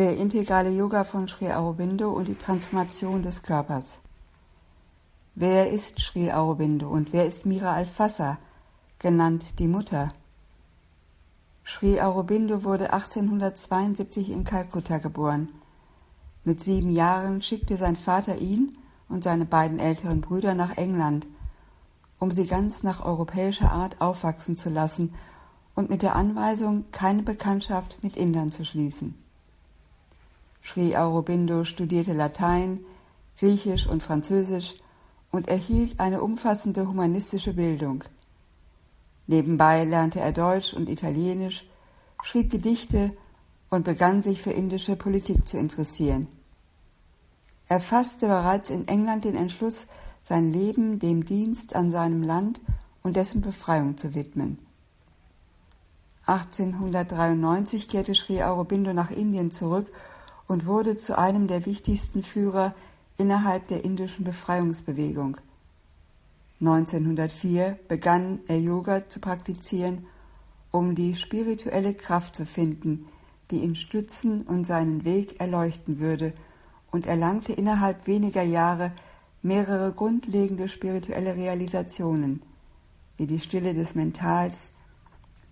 Der integrale Yoga von Sri Aurobindo und die Transformation des Körpers. Wer ist Sri Aurobindo und wer ist Mira Alfassa, genannt die Mutter? Sri Aurobindo wurde 1872 in Kalkutta geboren. Mit sieben Jahren schickte sein Vater ihn und seine beiden älteren Brüder nach England, um sie ganz nach europäischer Art aufwachsen zu lassen und mit der Anweisung, keine Bekanntschaft mit Indern zu schließen. Sri Aurobindo studierte Latein, Griechisch und Französisch und erhielt eine umfassende humanistische Bildung. Nebenbei lernte er Deutsch und Italienisch, schrieb Gedichte und begann sich für indische Politik zu interessieren. Er fasste bereits in England den Entschluss, sein Leben dem Dienst an seinem Land und dessen Befreiung zu widmen. 1893 kehrte Sri Aurobindo nach Indien zurück und wurde zu einem der wichtigsten Führer innerhalb der indischen Befreiungsbewegung. 1904 begann er Yoga zu praktizieren, um die spirituelle Kraft zu finden, die ihn stützen und seinen Weg erleuchten würde, und erlangte innerhalb weniger Jahre mehrere grundlegende spirituelle Realisationen, wie die Stille des Mentals,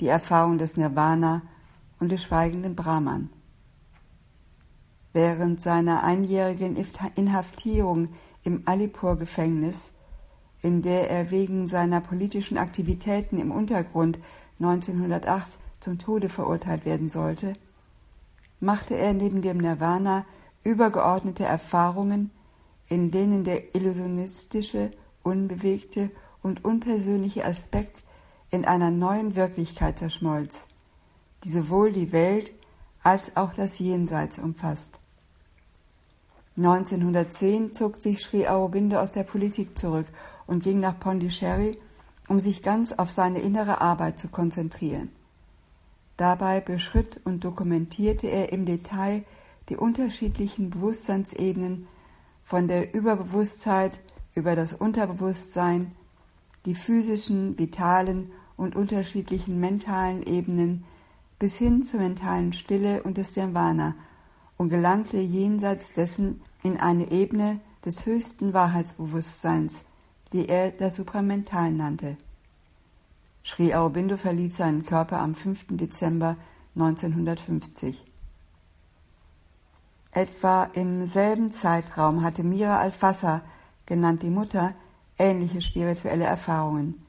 die Erfahrung des Nirvana und des schweigenden Brahman. Während seiner einjährigen Inhaftierung im Alipur-Gefängnis, in der er wegen seiner politischen Aktivitäten im Untergrund 1908 zum Tode verurteilt werden sollte, machte er neben dem Nirvana übergeordnete Erfahrungen, in denen der illusionistische, unbewegte und unpersönliche Aspekt in einer neuen Wirklichkeit zerschmolz, die sowohl die Welt als auch das Jenseits umfasst. 1910 zog sich Sri Aurobindo aus der Politik zurück und ging nach Pondicherry, um sich ganz auf seine innere Arbeit zu konzentrieren. Dabei beschritt und dokumentierte er im Detail die unterschiedlichen Bewusstseinsebenen von der Überbewusstheit über das Unterbewusstsein, die physischen, vitalen und unterschiedlichen mentalen Ebenen bis hin zur mentalen Stille und des Nirvana und gelangte jenseits dessen in eine Ebene des höchsten Wahrheitsbewusstseins, die er das Supramental nannte. Sri Aurobindo verließ seinen Körper am 5. Dezember 1950. Etwa im selben Zeitraum hatte Mira Alfassa, genannt die Mutter, ähnliche spirituelle Erfahrungen.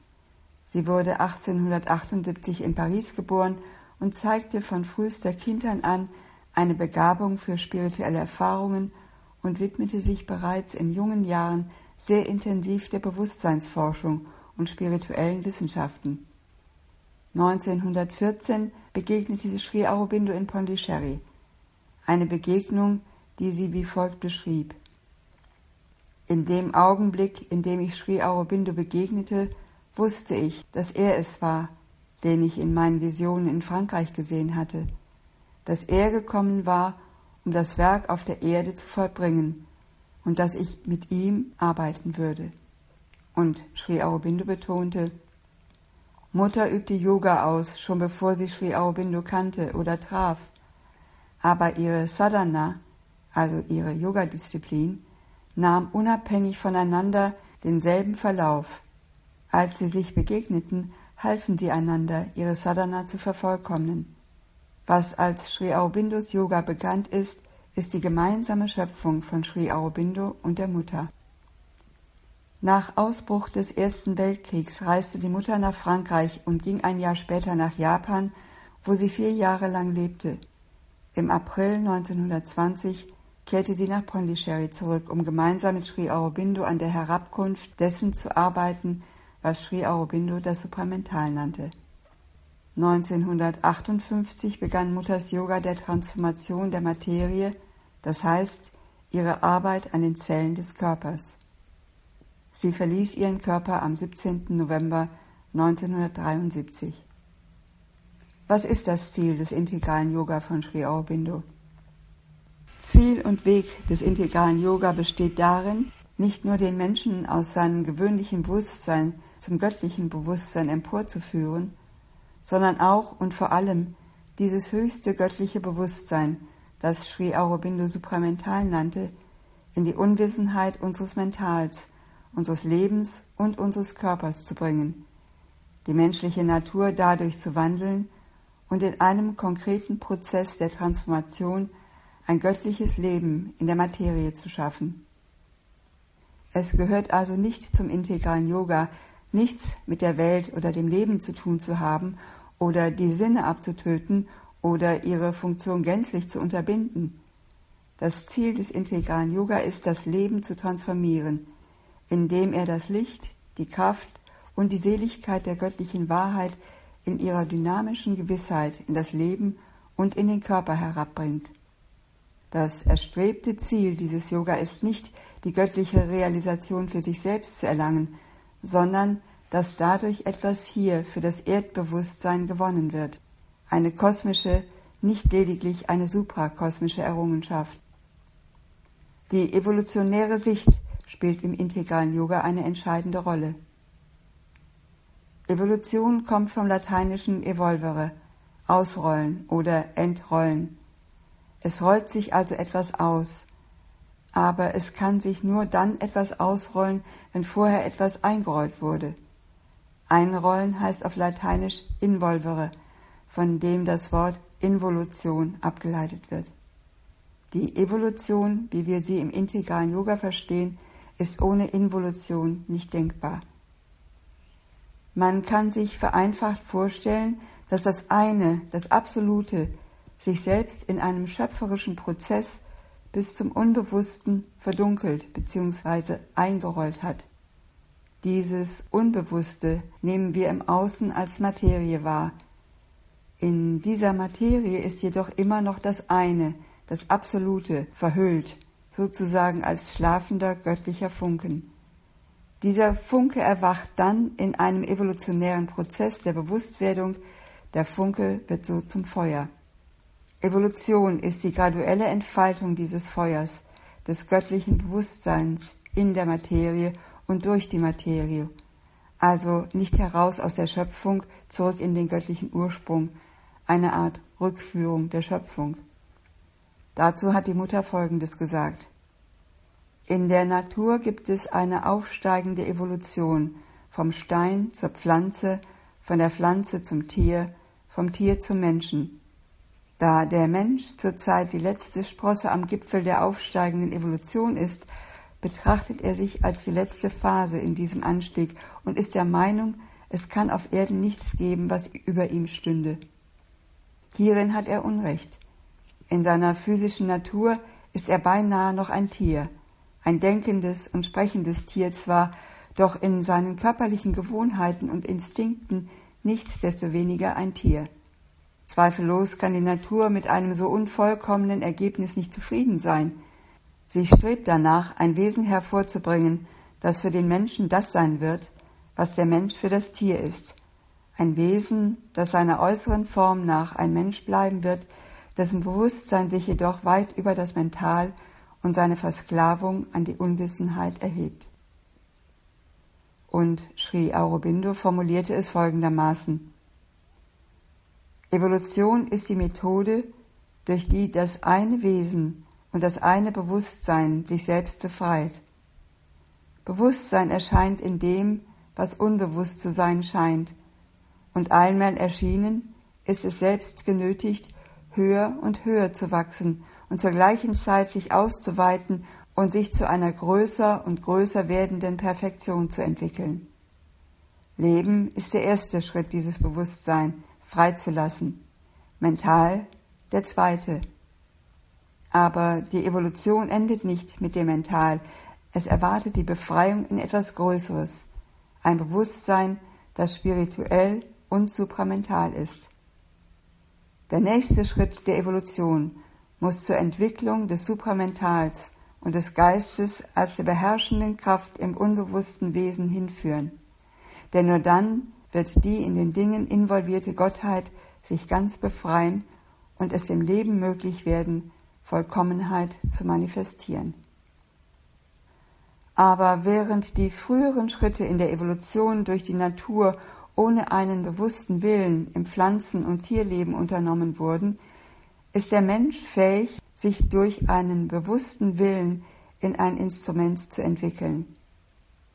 Sie wurde 1878 in Paris geboren und zeigte von frühester Kindheit an eine Begabung für spirituelle Erfahrungen und widmete sich bereits in jungen Jahren sehr intensiv der Bewusstseinsforschung und spirituellen Wissenschaften. 1914 begegnete sie Sri Aurobindo in Pondicherry, eine Begegnung, die sie wie folgt beschrieb. In dem Augenblick, in dem ich Sri Aurobindo begegnete, wusste ich, dass er es war, den ich in meinen Visionen in Frankreich gesehen hatte, dass er gekommen war, um das Werk auf der Erde zu vollbringen und dass ich mit ihm arbeiten würde. Und Sri Aurobindo betonte, Mutter übte Yoga aus, schon bevor sie Sri Aurobindo kannte oder traf, aber ihre Sadhana, also ihre Yoga-Disziplin, nahm unabhängig voneinander denselben Verlauf. Als sie sich begegneten, halfen sie einander, ihre Sadhana zu vervollkommnen. Was als Sri Aurobindos Yoga bekannt ist, ist die gemeinsame Schöpfung von Sri Aurobindo und der Mutter. Nach Ausbruch des Ersten Weltkriegs reiste die Mutter nach Frankreich und ging ein Jahr später nach Japan, wo sie vier Jahre lang lebte. Im April 1920 kehrte sie nach Pondicherry zurück, um gemeinsam mit Sri Aurobindo an der Herabkunft dessen zu arbeiten, was Sri Aurobindo das Supramental nannte. 1958 begann Mutters Yoga der Transformation der Materie, das heißt ihre Arbeit an den Zellen des Körpers. Sie verließ ihren Körper am 17. November 1973. Was ist das Ziel des integralen Yoga von Sri Aurobindo? Ziel und Weg des integralen Yoga besteht darin, nicht nur den Menschen aus seinem gewöhnlichen Bewusstsein zum göttlichen Bewusstsein emporzuführen, sondern auch und vor allem dieses höchste göttliche Bewusstsein das Sri Aurobindo supramental nannte, in die Unwissenheit unseres Mentals, unseres Lebens und unseres Körpers zu bringen, die menschliche Natur dadurch zu wandeln und in einem konkreten Prozess der Transformation ein göttliches Leben in der Materie zu schaffen. Es gehört also nicht zum integralen Yoga, nichts mit der Welt oder dem Leben zu tun zu haben oder die Sinne abzutöten oder ihre Funktion gänzlich zu unterbinden. Das Ziel des integralen Yoga ist, das Leben zu transformieren, indem er das Licht, die Kraft und die Seligkeit der göttlichen Wahrheit in ihrer dynamischen Gewissheit in das Leben und in den Körper herabbringt. Das erstrebte Ziel dieses Yoga ist nicht, die göttliche Realisation für sich selbst zu erlangen, sondern dass dadurch etwas hier für das Erdbewusstsein gewonnen wird. Eine kosmische, nicht lediglich eine suprakosmische Errungenschaft. Die evolutionäre Sicht spielt im integralen Yoga eine entscheidende Rolle. Evolution kommt vom lateinischen evolvere, ausrollen oder entrollen. Es rollt sich also etwas aus, aber es kann sich nur dann etwas ausrollen, wenn vorher etwas eingerollt wurde. Einrollen heißt auf Lateinisch involvere, von dem das Wort Involution abgeleitet wird. Die Evolution, wie wir sie im integralen Yoga verstehen, ist ohne Involution nicht denkbar. Man kann sich vereinfacht vorstellen, dass das eine, das Absolute, sich selbst in einem schöpferischen Prozess bis zum Unbewussten verdunkelt bzw. eingerollt hat. Dieses Unbewusste nehmen wir im Außen als Materie wahr. In dieser Materie ist jedoch immer noch das eine, das Absolute, verhüllt, sozusagen als schlafender göttlicher Funken. Dieser Funke erwacht dann in einem evolutionären Prozess der Bewusstwerdung, der Funke wird so zum Feuer. Evolution ist die graduelle Entfaltung dieses Feuers, des göttlichen Bewusstseins in der Materie und durch die Materie, also nicht heraus aus der Schöpfung zurück in den göttlichen Ursprung, eine Art Rückführung der Schöpfung. Dazu hat die Mutter Folgendes gesagt. In der Natur gibt es eine aufsteigende Evolution vom Stein zur Pflanze, von der Pflanze zum Tier, vom Tier zum Menschen. Da der Mensch zurzeit die letzte Sprosse am Gipfel der aufsteigenden Evolution ist, betrachtet er sich als die letzte Phase in diesem Anstieg und ist der Meinung, es kann auf Erden nichts geben, was über ihm stünde. Hierin hat er Unrecht. In seiner physischen Natur ist er beinahe noch ein Tier, ein denkendes und sprechendes Tier zwar, doch in seinen körperlichen Gewohnheiten und Instinkten nichtsdestoweniger ein Tier. Zweifellos kann die Natur mit einem so unvollkommenen Ergebnis nicht zufrieden sein, Sie strebt danach, ein Wesen hervorzubringen, das für den Menschen das sein wird, was der Mensch für das Tier ist. Ein Wesen, das seiner äußeren Form nach ein Mensch bleiben wird, dessen Bewusstsein sich jedoch weit über das Mental und seine Versklavung an die Unwissenheit erhebt. Und Sri Aurobindo formulierte es folgendermaßen. Evolution ist die Methode, durch die das eine Wesen und das eine Bewusstsein sich selbst befreit. Bewusstsein erscheint in dem, was unbewusst zu sein scheint, und einmal erschienen ist es selbst genötigt, höher und höher zu wachsen und zur gleichen Zeit sich auszuweiten und sich zu einer größer und größer werdenden Perfektion zu entwickeln. Leben ist der erste Schritt dieses Bewusstsein, freizulassen. Mental der zweite. Aber die Evolution endet nicht mit dem Mental. Es erwartet die Befreiung in etwas Größeres. Ein Bewusstsein, das spirituell und supramental ist. Der nächste Schritt der Evolution muss zur Entwicklung des Supramentals und des Geistes als der beherrschenden Kraft im unbewussten Wesen hinführen. Denn nur dann wird die in den Dingen involvierte Gottheit sich ganz befreien und es dem Leben möglich werden, Vollkommenheit zu manifestieren. Aber während die früheren Schritte in der Evolution durch die Natur ohne einen bewussten Willen im Pflanzen- und Tierleben unternommen wurden, ist der Mensch fähig, sich durch einen bewussten Willen in ein Instrument zu entwickeln.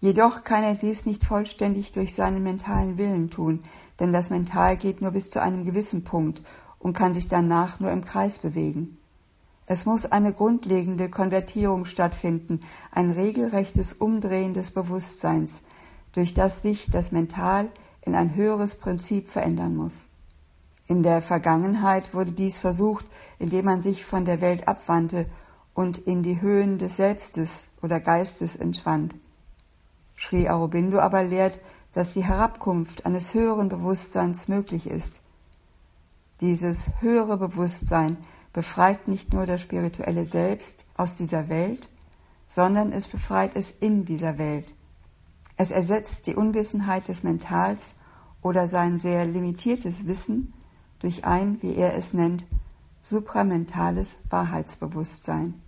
Jedoch kann er dies nicht vollständig durch seinen mentalen Willen tun, denn das Mental geht nur bis zu einem gewissen Punkt und kann sich danach nur im Kreis bewegen. Es muss eine grundlegende Konvertierung stattfinden, ein regelrechtes Umdrehen des Bewusstseins, durch das sich das Mental in ein höheres Prinzip verändern muss. In der Vergangenheit wurde dies versucht, indem man sich von der Welt abwandte und in die Höhen des Selbstes oder Geistes entschwand. Sri Aurobindo aber lehrt, dass die Herabkunft eines höheren Bewusstseins möglich ist. Dieses höhere Bewusstsein befreit nicht nur das spirituelle Selbst aus dieser Welt, sondern es befreit es in dieser Welt. Es ersetzt die Unwissenheit des Mentals oder sein sehr limitiertes Wissen durch ein, wie er es nennt, supramentales Wahrheitsbewusstsein.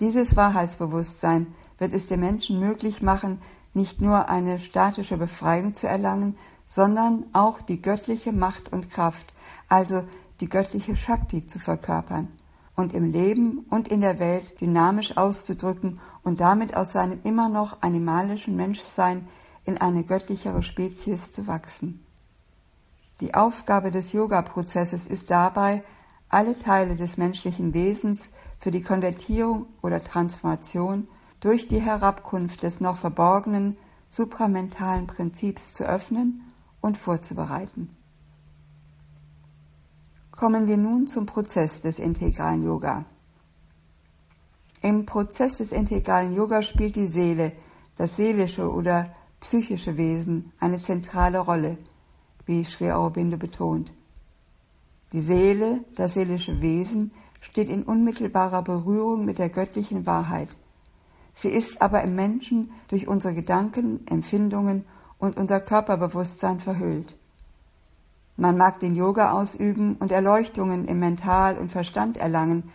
Dieses Wahrheitsbewusstsein wird es dem Menschen möglich machen, nicht nur eine statische Befreiung zu erlangen, sondern auch die göttliche Macht und Kraft, also die göttliche Shakti zu verkörpern und im Leben und in der Welt dynamisch auszudrücken und damit aus seinem immer noch animalischen Menschsein in eine göttlichere Spezies zu wachsen. Die Aufgabe des Yoga-Prozesses ist dabei, alle Teile des menschlichen Wesens für die Konvertierung oder Transformation durch die Herabkunft des noch verborgenen supramentalen Prinzips zu öffnen und vorzubereiten. Kommen wir nun zum Prozess des integralen Yoga. Im Prozess des integralen Yoga spielt die Seele, das seelische oder psychische Wesen eine zentrale Rolle, wie Sri Aurobindo betont. Die Seele, das seelische Wesen, steht in unmittelbarer Berührung mit der göttlichen Wahrheit. Sie ist aber im Menschen durch unsere Gedanken, Empfindungen und unser Körperbewusstsein verhüllt. Man mag den Yoga ausüben und Erleuchtungen im Mental und Verstand erlangen.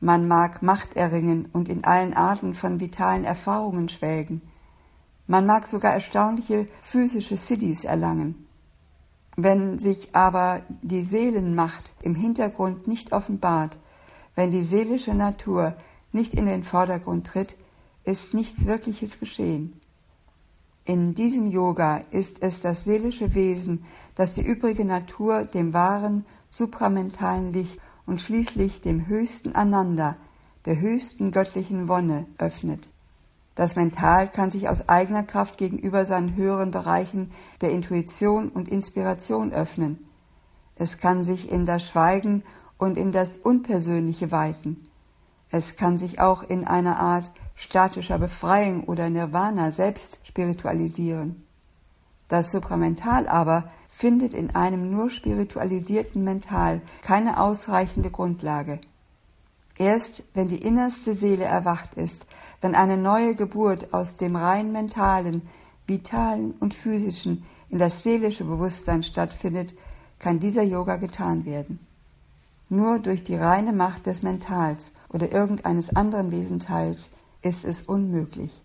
Man mag Macht erringen und in allen Arten von vitalen Erfahrungen schwelgen. Man mag sogar erstaunliche physische Siddhis erlangen. Wenn sich aber die Seelenmacht im Hintergrund nicht offenbart, wenn die seelische Natur nicht in den Vordergrund tritt, ist nichts Wirkliches geschehen. In diesem Yoga ist es das seelische Wesen, das die übrige Natur dem wahren, supramentalen Licht und schließlich dem höchsten Ananda, der höchsten göttlichen Wonne öffnet. Das Mental kann sich aus eigener Kraft gegenüber seinen höheren Bereichen der Intuition und Inspiration öffnen. Es kann sich in das Schweigen und in das Unpersönliche weiten. Es kann sich auch in einer Art statischer Befreiung oder Nirvana selbst spiritualisieren. Das Supramental aber findet in einem nur spiritualisierten Mental keine ausreichende Grundlage. Erst wenn die innerste Seele erwacht ist, wenn eine neue Geburt aus dem rein mentalen, vitalen und physischen in das seelische Bewusstsein stattfindet, kann dieser Yoga getan werden. Nur durch die reine Macht des Mentals oder irgendeines anderen Wesenteils ist es unmöglich.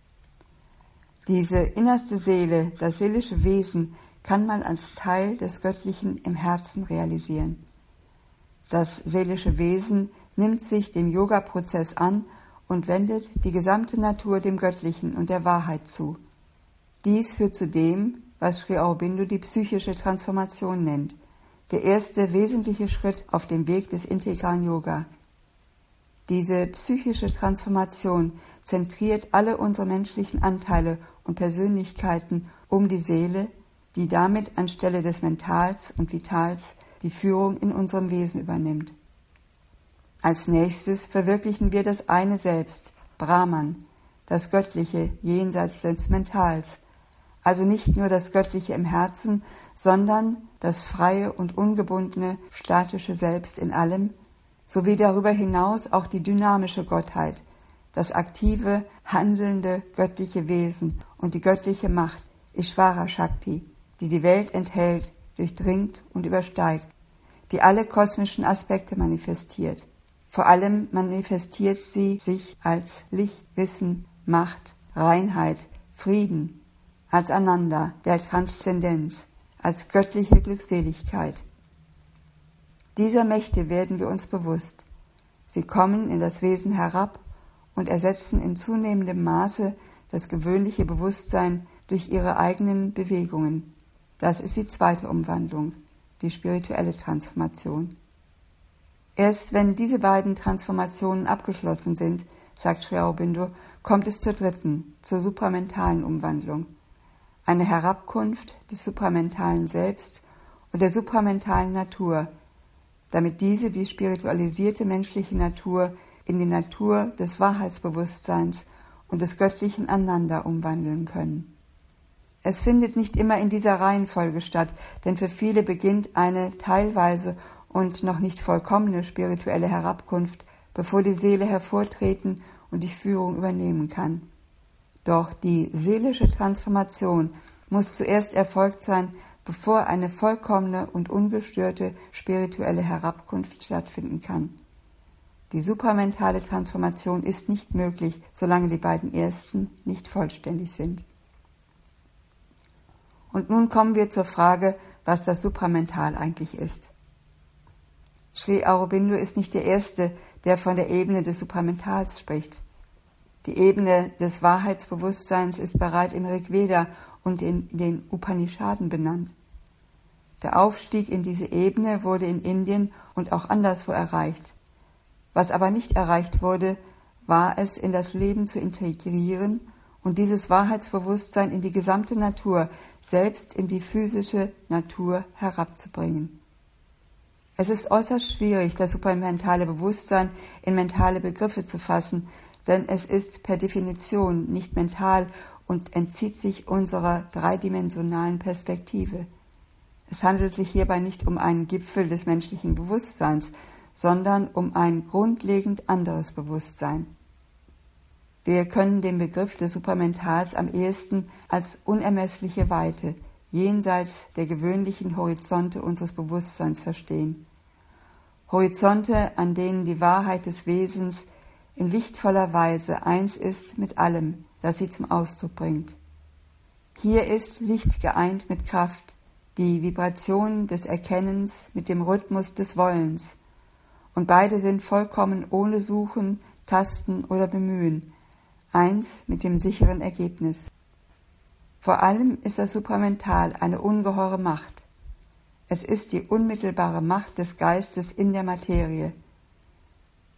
Diese innerste Seele, das seelische Wesen, kann man als Teil des Göttlichen im Herzen realisieren. Das seelische Wesen nimmt sich dem Yoga-Prozess an und wendet die gesamte Natur dem Göttlichen und der Wahrheit zu. Dies führt zu dem, was Sri Aurobindo die psychische Transformation nennt, der erste wesentliche Schritt auf dem Weg des integralen Yoga. Diese psychische Transformation zentriert alle unsere menschlichen Anteile und Persönlichkeiten um die Seele, die damit anstelle des Mentals und Vitals die Führung in unserem Wesen übernimmt. Als nächstes verwirklichen wir das eine Selbst, Brahman, das Göttliche jenseits des Mentals, also nicht nur das Göttliche im Herzen, sondern das freie und ungebundene statische Selbst in allem, sowie darüber hinaus auch die dynamische Gottheit, das aktive, handelnde göttliche Wesen und die göttliche Macht, Ishvara Shakti, die die Welt enthält, durchdringt und übersteigt, die alle kosmischen Aspekte manifestiert. Vor allem manifestiert sie sich als Licht, Wissen, Macht, Reinheit, Frieden, als Ananda, der Transzendenz, als göttliche Glückseligkeit. Dieser Mächte werden wir uns bewusst. Sie kommen in das Wesen herab und ersetzen in zunehmendem Maße das gewöhnliche Bewusstsein durch ihre eigenen Bewegungen. Das ist die zweite Umwandlung, die spirituelle Transformation. Erst wenn diese beiden Transformationen abgeschlossen sind, sagt Sri Aurobindo, kommt es zur dritten, zur supramentalen Umwandlung. Eine Herabkunft des supramentalen Selbst und der supramentalen Natur, damit diese die spiritualisierte menschliche Natur in die Natur des Wahrheitsbewusstseins und des göttlichen Ananda umwandeln können. Es findet nicht immer in dieser Reihenfolge statt, denn für viele beginnt eine teilweise und noch nicht vollkommene spirituelle Herabkunft, bevor die Seele hervortreten und die Führung übernehmen kann. Doch die seelische Transformation muss zuerst erfolgt sein, bevor eine vollkommene und ungestörte spirituelle Herabkunft stattfinden kann. Die supramentale Transformation ist nicht möglich, solange die beiden ersten nicht vollständig sind. Und nun kommen wir zur Frage, was das Supramental eigentlich ist. Sri Aurobindo ist nicht der Erste, der von der Ebene des Supramentals spricht. Die Ebene des Wahrheitsbewusstseins ist bereits im Rigveda und in den Upanishaden benannt. Der Aufstieg in diese Ebene wurde in Indien und auch anderswo erreicht. Was aber nicht erreicht wurde, war es, in das Leben zu integrieren und dieses Wahrheitsbewusstsein in die gesamte Natur, selbst in die physische Natur herabzubringen. Es ist äußerst schwierig, das supermentale Bewusstsein in mentale Begriffe zu fassen, denn es ist per Definition nicht mental und entzieht sich unserer dreidimensionalen Perspektive. Es handelt sich hierbei nicht um einen Gipfel des menschlichen Bewusstseins, sondern um ein grundlegend anderes Bewusstsein. Wir können den Begriff des Supermentals am ehesten als unermessliche Weite, jenseits der gewöhnlichen Horizonte unseres Bewusstseins verstehen. Horizonte, an denen die Wahrheit des Wesens in lichtvoller Weise eins ist mit allem, das sie zum Ausdruck bringt. Hier ist Licht geeint mit Kraft, die Vibration des Erkennens mit dem Rhythmus des Wollens, und beide sind vollkommen ohne Suchen, Tasten oder Bemühen, eins mit dem sicheren Ergebnis. Vor allem ist das Supramental eine ungeheure Macht. Es ist die unmittelbare Macht des Geistes in der Materie.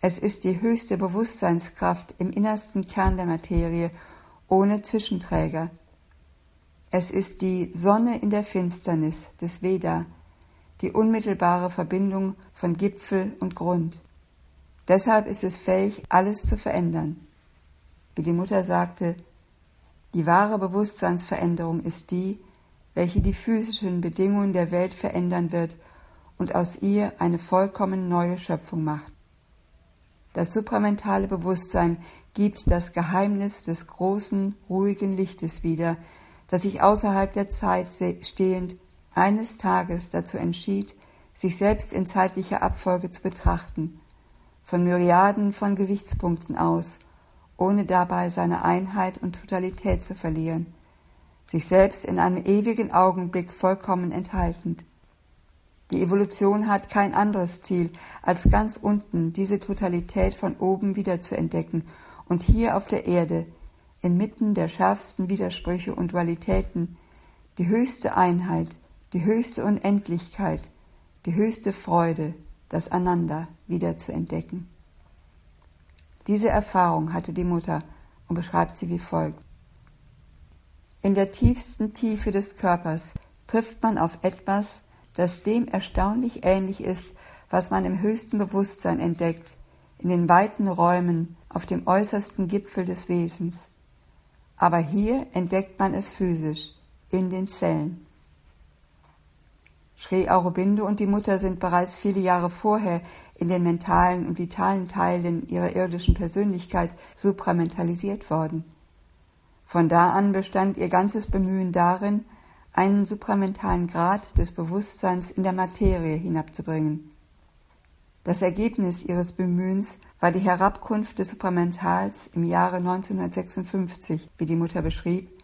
Es ist die höchste Bewusstseinskraft im innersten Kern der Materie, ohne Zwischenträger. Es ist die Sonne in der Finsternis des Veda, die unmittelbare Verbindung von Gipfel und Grund. Deshalb ist es fähig, alles zu verändern. Wie die Mutter sagte, die wahre Bewusstseinsveränderung ist die, welche die physischen Bedingungen der Welt verändern wird und aus ihr eine vollkommen neue Schöpfung macht. Das supramentale Bewusstsein gibt das Geheimnis des großen, ruhigen Lichtes wieder, das sich außerhalb der Zeit stehend eines Tages dazu entschied, sich selbst in zeitlicher Abfolge zu betrachten, von Myriaden von Gesichtspunkten aus, ohne dabei seine Einheit und Totalität zu verlieren, sich selbst in einem ewigen Augenblick vollkommen enthaltend. Die Evolution hat kein anderes Ziel, als ganz unten diese Totalität von oben wieder zu entdecken und hier auf der Erde, inmitten der schärfsten Widersprüche und Dualitäten, die höchste Einheit, die höchste Unendlichkeit, die höchste Freude, das Ananda wieder zu entdecken. Diese Erfahrung hatte die Mutter und beschreibt sie wie folgt. In der tiefsten Tiefe des Körpers trifft man auf etwas, das dem erstaunlich ähnlich ist, was man im höchsten Bewusstsein entdeckt, in den weiten Räumen, auf dem äußersten Gipfel des Wesens. Aber hier entdeckt man es physisch, in den Zellen. Sri Aurobindo und die Mutter sind bereits viele Jahre vorher in den mentalen und vitalen Teilen ihrer irdischen Persönlichkeit supramentalisiert worden. Von da an bestand ihr ganzes Bemühen darin, einen supramentalen Grad des Bewusstseins in der Materie hinabzubringen. Das Ergebnis ihres Bemühens war die Herabkunft des Supramentals im Jahre 1956, wie die Mutter beschrieb,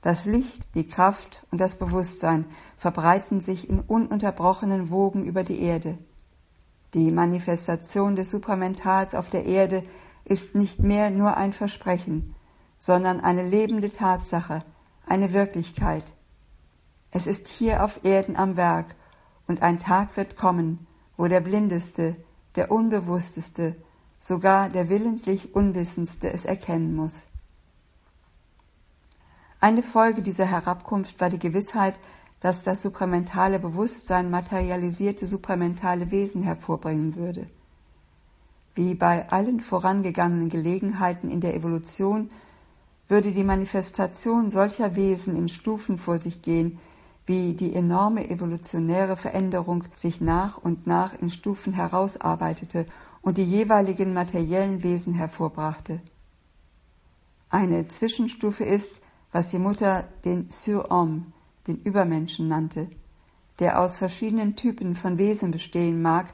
das Licht, die Kraft und das Bewusstsein verbreiten sich in ununterbrochenen Wogen über die Erde. Die Manifestation des Supramentals auf der Erde ist nicht mehr nur ein Versprechen, sondern eine lebende Tatsache, eine Wirklichkeit. Es ist hier auf Erden am Werk, und ein Tag wird kommen, wo der Blindeste, der Unbewussteste, sogar der willentlich Unwissendste es erkennen muss. Eine Folge dieser Herabkunft war die Gewissheit, dass das supramentale Bewusstsein materialisierte supramentale Wesen hervorbringen würde. Wie bei allen vorangegangenen Gelegenheiten in der Evolution würde die Manifestation solcher Wesen in Stufen vor sich gehen, wie die enorme evolutionäre Veränderung sich nach und nach in Stufen herausarbeitete und die jeweiligen materiellen Wesen hervorbrachte. Eine Zwischenstufe ist, was die Mutter den Surhomme, den Übermenschen nannte, der aus verschiedenen Typen von Wesen bestehen mag,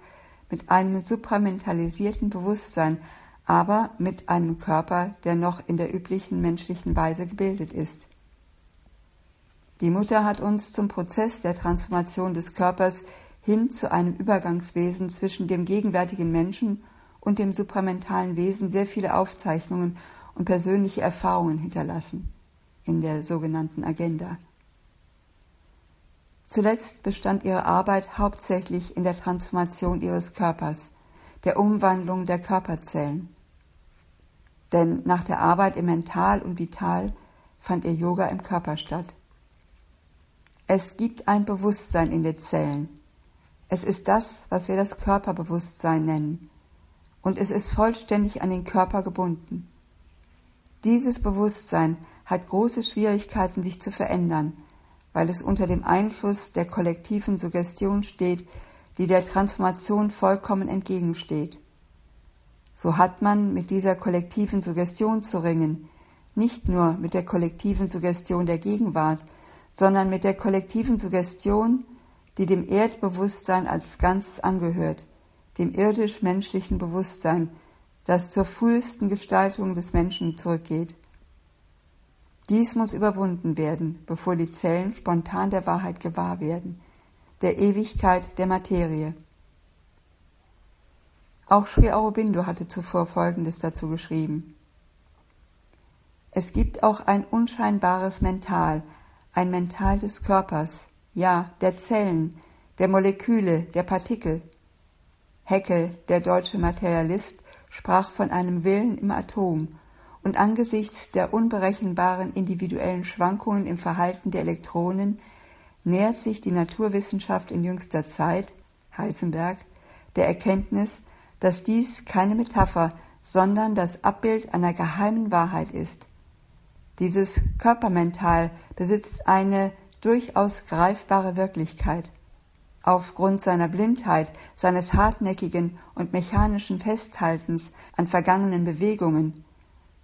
mit einem supramentalisierten Bewusstsein, aber mit einem Körper, der noch in der üblichen menschlichen Weise gebildet ist. Die Mutter hat uns zum Prozess der Transformation des Körpers hin zu einem Übergangswesen zwischen dem gegenwärtigen Menschen und dem supramentalen Wesen sehr viele Aufzeichnungen und persönliche Erfahrungen hinterlassen in der sogenannten Agenda. Zuletzt bestand ihre Arbeit hauptsächlich in der Transformation ihres Körpers, der Umwandlung der Körperzellen. Denn nach der Arbeit im Mental und Vital fand ihr Yoga im Körper statt. Es gibt ein Bewusstsein in den Zellen. Es ist das, was wir das Körperbewusstsein nennen. Und es ist vollständig an den Körper gebunden. Dieses Bewusstsein hat große Schwierigkeiten, sich zu verändern, weil es unter dem Einfluss der kollektiven Suggestion steht, die der Transformation vollkommen entgegensteht. So hat man mit dieser kollektiven Suggestion zu ringen, nicht nur mit der kollektiven Suggestion der Gegenwart, sondern mit der kollektiven Suggestion, die dem Erdbewusstsein als Ganzes angehört, dem irdisch-menschlichen Bewusstsein, das zur frühesten Gestaltung des Menschen zurückgeht. Dies muss überwunden werden, bevor die Zellen spontan der Wahrheit gewahr werden, der Ewigkeit der Materie. Auch Sri Aurobindo hatte zuvor Folgendes dazu geschrieben. Es gibt auch ein unscheinbares Mental, ein Mental des Körpers, ja, der Zellen, der Moleküle, der Partikel. Heckel, der deutsche Materialist, sprach von einem Willen im Atom, und angesichts der unberechenbaren individuellen Schwankungen im Verhalten der Elektronen nähert sich die Naturwissenschaft in jüngster Zeit, Heisenberg, der Erkenntnis, dass dies keine Metapher, sondern das Abbild einer geheimen Wahrheit ist, dieses Körpermental besitzt eine durchaus greifbare Wirklichkeit. Aufgrund seiner Blindheit, seines hartnäckigen und mechanischen Festhaltens an vergangenen Bewegungen,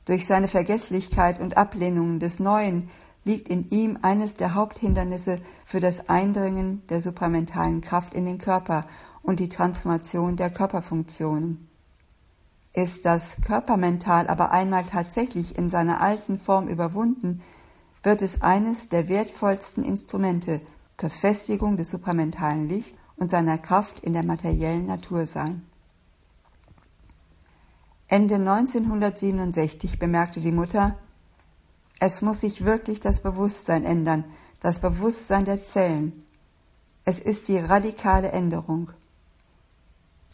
durch seine Vergesslichkeit und Ablehnung des Neuen liegt in ihm eines der Haupthindernisse für das Eindringen der supramentalen Kraft in den Körper und die Transformation der Körperfunktionen. Ist das Körpermental aber einmal tatsächlich in seiner alten Form überwunden, wird es eines der wertvollsten Instrumente zur Festigung des supramentalen Lichts und seiner Kraft in der materiellen Natur sein. Ende 1967 bemerkte die Mutter, es muss sich wirklich das Bewusstsein ändern, das Bewusstsein der Zellen. Es ist die radikale Änderung.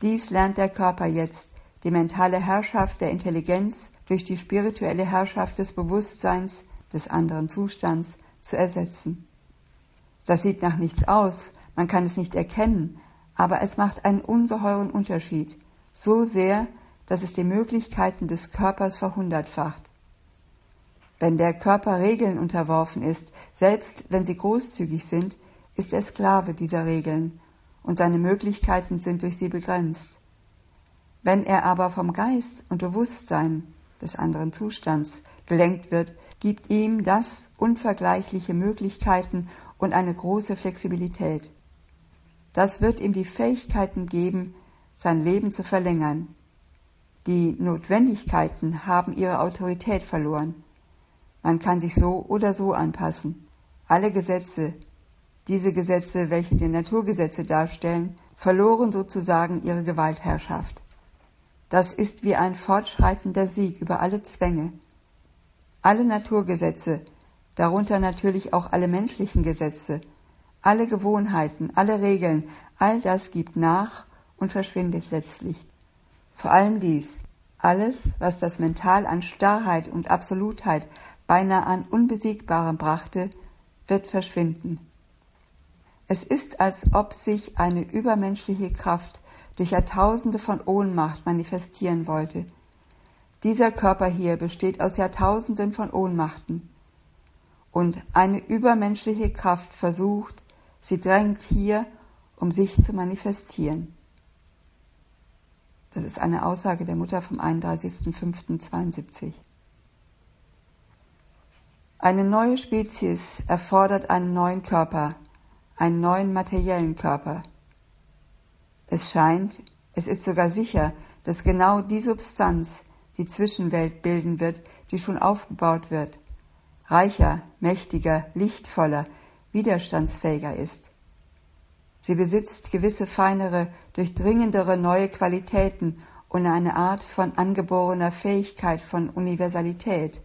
Dies lernt der Körper jetzt, die mentale Herrschaft der Intelligenz durch die spirituelle Herrschaft des Bewusstseins des anderen Zustands zu ersetzen. Das sieht nach nichts aus, man kann es nicht erkennen, aber es macht einen ungeheuren Unterschied, so sehr, dass es die Möglichkeiten des Körpers verhundertfacht. Wenn der Körper Regeln unterworfen ist, selbst wenn sie großzügig sind, ist er Sklave dieser Regeln, und seine Möglichkeiten sind durch sie begrenzt. Wenn er aber vom Geist und Bewusstsein des anderen Zustands gelenkt wird, gibt ihm das unvergleichliche Möglichkeiten und eine große Flexibilität. Das wird ihm die Fähigkeiten geben, sein Leben zu verlängern. Die Notwendigkeiten haben ihre Autorität verloren. Man kann sich so oder so anpassen. Alle Gesetze, diese Gesetze, welche die Naturgesetze darstellen, verloren sozusagen ihre Gewaltherrschaft. Das ist wie ein fortschreitender Sieg über alle Zwänge. Alle Naturgesetze, darunter natürlich auch alle menschlichen Gesetze, alle Gewohnheiten, alle Regeln, all das gibt nach und verschwindet letztlich. Vor allem dies, alles, was das Mental an Starrheit und Absolutheit beinahe an Unbesiegbarem brachte, wird verschwinden. Es ist, als ob sich eine übermenschliche Kraft durch Jahrtausende von Ohnmacht manifestieren wollte. Dieser Körper hier besteht aus Jahrtausenden von Ohnmachten. Und eine übermenschliche Kraft versucht, sie drängt hier, um sich zu manifestieren. Das ist eine Aussage der Mutter vom 31.05.72. Eine neue Spezies erfordert einen neuen Körper, einen neuen materiellen Körper. Es scheint, es ist sogar sicher, dass genau die Substanz die Zwischenwelt bilden wird, die schon aufgebaut wird, reicher, mächtiger, lichtvoller, widerstandsfähiger ist. Sie besitzt gewisse feinere, durchdringendere neue Qualitäten und eine Art von angeborener Fähigkeit von Universalität.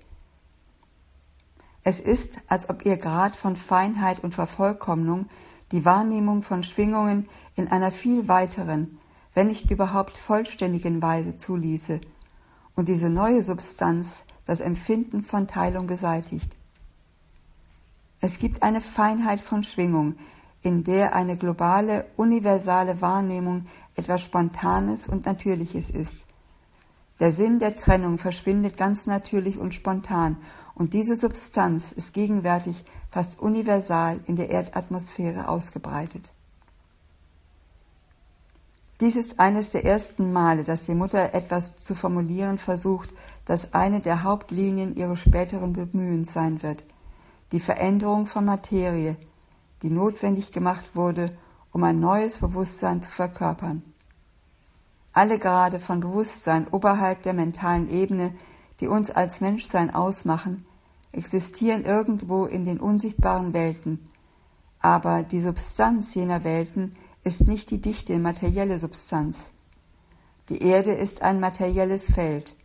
Es ist, als ob ihr Grad von Feinheit und Vervollkommnung die Wahrnehmung von Schwingungen in einer viel weiteren, wenn nicht überhaupt vollständigen Weise zuließe und diese neue Substanz das Empfinden von Teilung beseitigt. Es gibt eine Feinheit von Schwingung, in der eine globale, universale Wahrnehmung etwas Spontanes und Natürliches ist. Der Sinn der Trennung verschwindet ganz natürlich und spontan und diese Substanz ist gegenwärtig fast universal in der Erdatmosphäre ausgebreitet. Dies ist eines der ersten Male, dass die Mutter etwas zu formulieren versucht, das eine der Hauptlinien ihres späteren Bemühens sein wird, die Veränderung von Materie, die notwendig gemacht wurde, um ein neues Bewusstsein zu verkörpern. Alle Grade von Bewusstsein oberhalb der mentalen Ebene die uns als Menschsein ausmachen, existieren irgendwo in den unsichtbaren Welten, aber die Substanz jener Welten ist nicht die dichte materielle Substanz. Die Erde ist ein materielles Feld.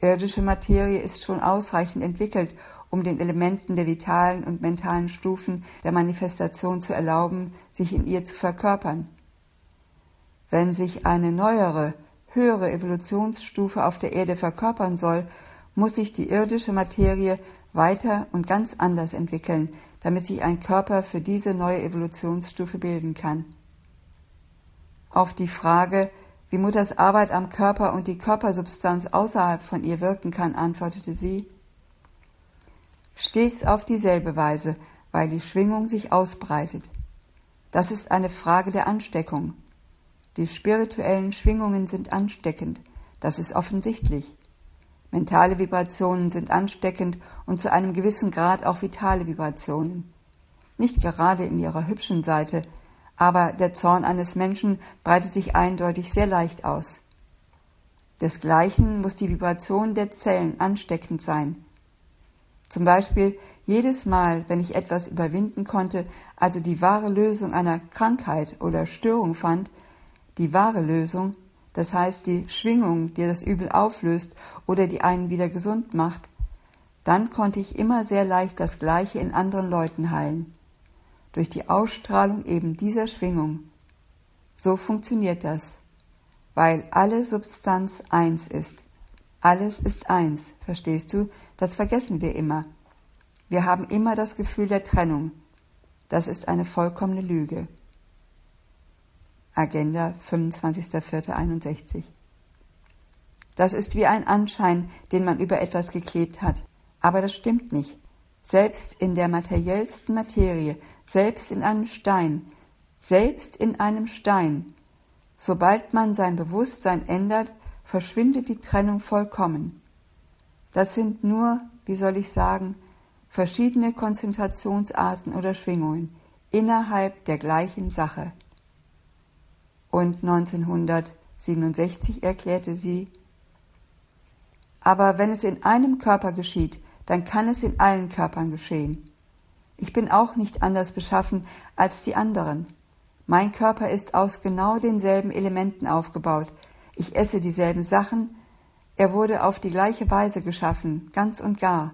Irdische Materie ist schon ausreichend entwickelt, um den Elementen der vitalen und mentalen Stufen der Manifestation zu erlauben, sich in ihr zu verkörpern. Wenn sich eine neuere, höhere Evolutionsstufe auf der Erde verkörpern soll, muss sich die irdische Materie weiter und ganz anders entwickeln, damit sich ein Körper für diese neue Evolutionsstufe bilden kann. Auf die Frage, wie Mutters Arbeit am Körper und die Körpersubstanz außerhalb von ihr wirken kann, antwortete sie, stets auf dieselbe Weise, weil die Schwingung sich ausbreitet. Das ist eine Frage der Ansteckung. Die spirituellen Schwingungen sind ansteckend, das ist offensichtlich. Mentale Vibrationen sind ansteckend und zu einem gewissen Grad auch vitale Vibrationen. Nicht gerade in ihrer hübschen Seite, aber der Zorn eines Menschen breitet sich eindeutig sehr leicht aus. Desgleichen muss die Vibration der Zellen ansteckend sein. Zum Beispiel jedes Mal, wenn ich etwas überwinden konnte, also die wahre Lösung einer Krankheit oder Störung fand, die wahre Lösung, das heißt die Schwingung, die das Übel auflöst oder die einen wieder gesund macht, dann konnte ich immer sehr leicht das Gleiche in anderen Leuten heilen. Durch die Ausstrahlung eben dieser Schwingung. So funktioniert das. Weil alle Substanz eins ist. Alles ist eins, verstehst du? Das vergessen wir immer. Wir haben immer das Gefühl der Trennung. Das ist eine vollkommene Lüge. Agenda 25.04.61. Das ist wie ein Anschein, den man über etwas geklebt hat. Aber das stimmt nicht. Selbst in der materiellsten Materie, selbst in einem Stein, selbst in einem Stein, sobald man sein Bewusstsein ändert, verschwindet die Trennung vollkommen. Das sind nur, wie soll ich sagen, verschiedene Konzentrationsarten oder Schwingungen innerhalb der gleichen Sache und 1967 erklärte sie, aber wenn es in einem Körper geschieht, dann kann es in allen Körpern geschehen. Ich bin auch nicht anders beschaffen als die anderen. Mein Körper ist aus genau denselben Elementen aufgebaut. Ich esse dieselben Sachen. Er wurde auf die gleiche Weise geschaffen, ganz und gar.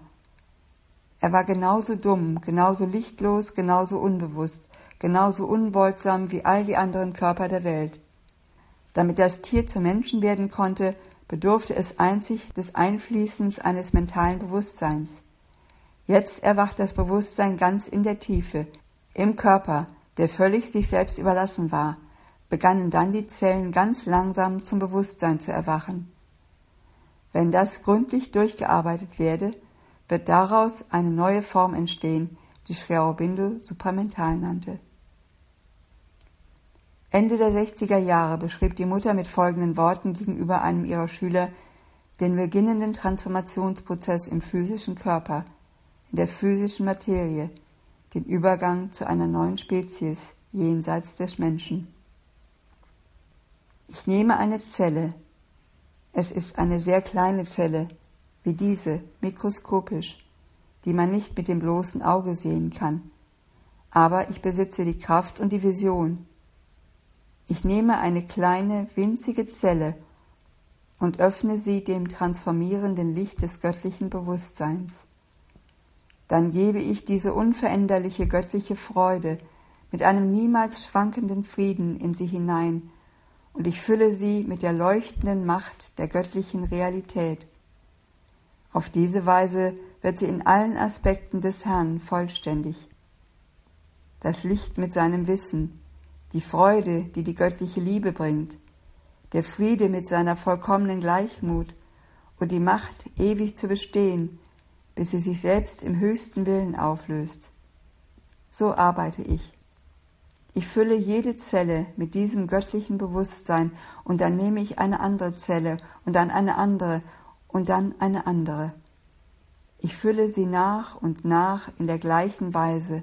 Er war genauso dumm, genauso lichtlos, genauso unbewusst, genauso unbeugsam wie all die anderen Körper der Welt. Damit das Tier zum Menschen werden konnte, bedurfte es einzig des Einfließens eines mentalen Bewusstseins. Jetzt erwacht das Bewusstsein ganz in der Tiefe, im Körper, der völlig sich selbst überlassen war, begannen dann die Zellen ganz langsam zum Bewusstsein zu erwachen. Wenn das gründlich durchgearbeitet werde, wird daraus eine neue Form entstehen, die Sri Aurobindo supramental nannte. Ende der 60er Jahre beschrieb die Mutter mit folgenden Worten gegenüber einem ihrer Schüler den beginnenden Transformationsprozess im physischen Körper, in der physischen Materie, den Übergang zu einer neuen Spezies jenseits des Menschen. Ich nehme eine Zelle. Es ist eine sehr kleine Zelle, wie diese, mikroskopisch, die man nicht mit dem bloßen Auge sehen kann. Aber ich besitze die Kraft und die Vision. Ich nehme eine kleine, winzige Zelle und öffne sie dem transformierenden Licht des göttlichen Bewusstseins. Dann gebe ich diese unveränderliche göttliche Freude mit einem niemals schwankenden Frieden in sie hinein, und ich fülle sie mit der leuchtenden Macht der göttlichen Realität. Auf diese Weise wird sie in allen Aspekten des Herrn vollständig. Das Licht mit seinem Wissen, die Freude, die die göttliche Liebe bringt, der Friede mit seiner vollkommenen Gleichmut und die Macht, ewig zu bestehen, bis sie sich selbst im höchsten Willen auflöst. So arbeite ich. Ich fülle jede Zelle mit diesem göttlichen Bewusstsein und dann nehme ich eine andere Zelle und dann eine andere und dann eine andere. Ich fülle sie nach und nach in der gleichen Weise.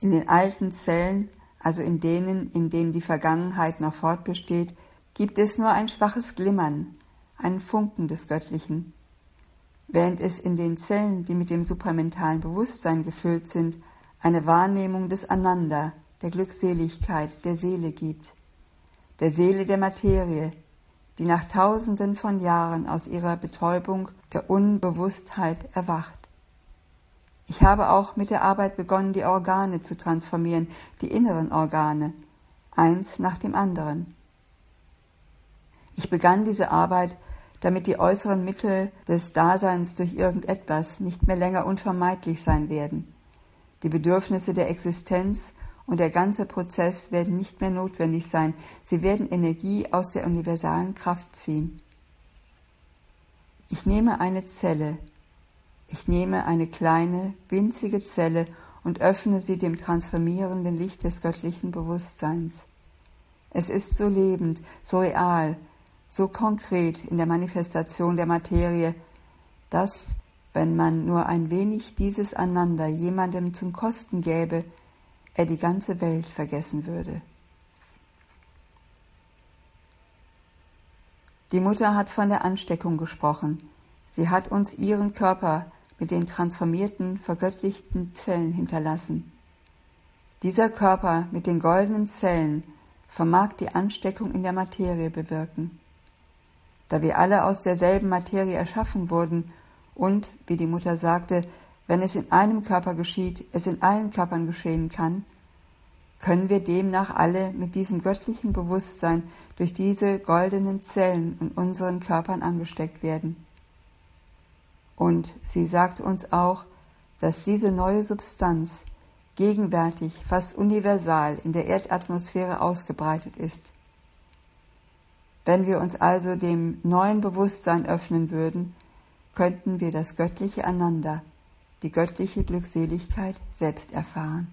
In den alten Zellen, also in denen, in denen die Vergangenheit noch fortbesteht, gibt es nur ein schwaches Glimmern, einen Funken des Göttlichen. Während es in den Zellen, die mit dem supramentalen Bewusstsein gefüllt sind, eine Wahrnehmung des Ananda, der Glückseligkeit, der Seele gibt, der Seele der Materie, die nach tausenden von Jahren aus ihrer Betäubung der Unbewusstheit erwacht. Ich habe auch mit der Arbeit begonnen, die Organe zu transformieren, die inneren Organe, eins nach dem anderen. Ich begann diese Arbeit, damit die äußeren Mittel des Daseins durch irgendetwas nicht mehr länger unvermeidlich sein werden. Die Bedürfnisse der Existenz und der ganze Prozess werden nicht mehr notwendig sein. Sie werden Energie aus der universalen Kraft ziehen. Ich nehme eine Zelle. Ich nehme eine kleine, winzige Zelle und öffne sie dem transformierenden Licht des göttlichen Bewusstseins. Es ist so lebend, so real, so konkret in der Manifestation der Materie, dass, wenn man nur ein wenig dieses Einander jemandem zum Kosten gäbe, er die ganze Welt vergessen würde. Die Mutter hat von der Ansteckung gesprochen. Sie hat uns ihren Körper mit den transformierten, vergöttlichten Zellen hinterlassen. Dieser Körper mit den goldenen Zellen vermag die Ansteckung in der Materie bewirken. Da wir alle aus derselben Materie erschaffen wurden und, wie die Mutter sagte, wenn es in einem Körper geschieht, es in allen Körpern geschehen kann, können wir demnach alle mit diesem göttlichen Bewusstsein durch diese goldenen Zellen in unseren Körpern angesteckt werden. Und sie sagt uns auch, dass diese neue Substanz gegenwärtig fast universal in der Erdatmosphäre ausgebreitet ist. Wenn wir uns also dem neuen Bewusstsein öffnen würden, könnten wir das göttliche Ananda, die göttliche Glückseligkeit selbst erfahren.